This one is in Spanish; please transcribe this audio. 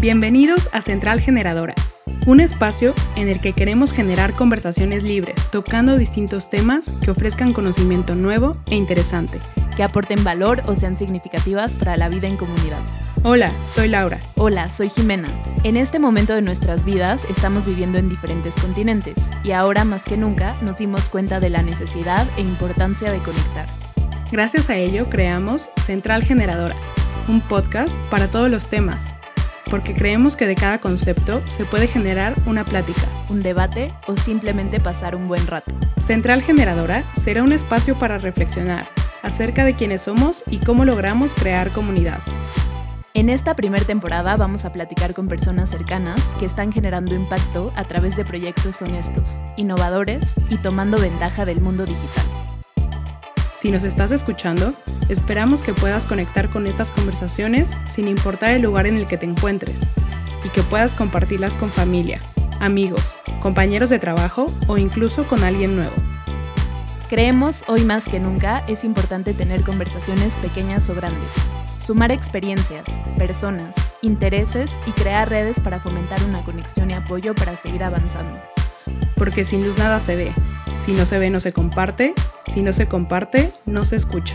Bienvenidos a Central Generadora, un espacio en el que queremos generar conversaciones libres, tocando distintos temas que ofrezcan conocimiento nuevo e interesante. que aporten valor o sean significativas para la vida en comunidad. Hola, soy Laura. Hola, soy Jimena. En este momento de nuestras vidas estamos viviendo en diferentes continentes y ahora más que nunca nos dimos cuenta de la necesidad e importancia de conectar. Gracias a ello creamos Central Generadora, un podcast para todos los temas, porque creemos que de cada concepto se puede generar una plática. Un debate o simplemente pasar un buen rato. Central Generadora será un espacio para reflexionar acerca de quiénes somos y cómo logramos crear comunidad. En esta primera temporada vamos a platicar con personas cercanas que están generando impacto a través de proyectos honestos, innovadores y tomando ventaja del mundo digital. Si nos estás escuchando, esperamos que puedas conectar con estas conversaciones sin importar el lugar en el que te encuentres y que puedas compartirlas con familia, amigos, compañeros de trabajo o incluso con alguien nuevo. Creemos hoy más que nunca es importante tener conversaciones pequeñas o grandes, sumar experiencias, personas, intereses y crear redes para fomentar una conexión y apoyo para seguir avanzando. Porque sin luz nada se ve, si no se ve no se comparte, si no se comparte no se escucha.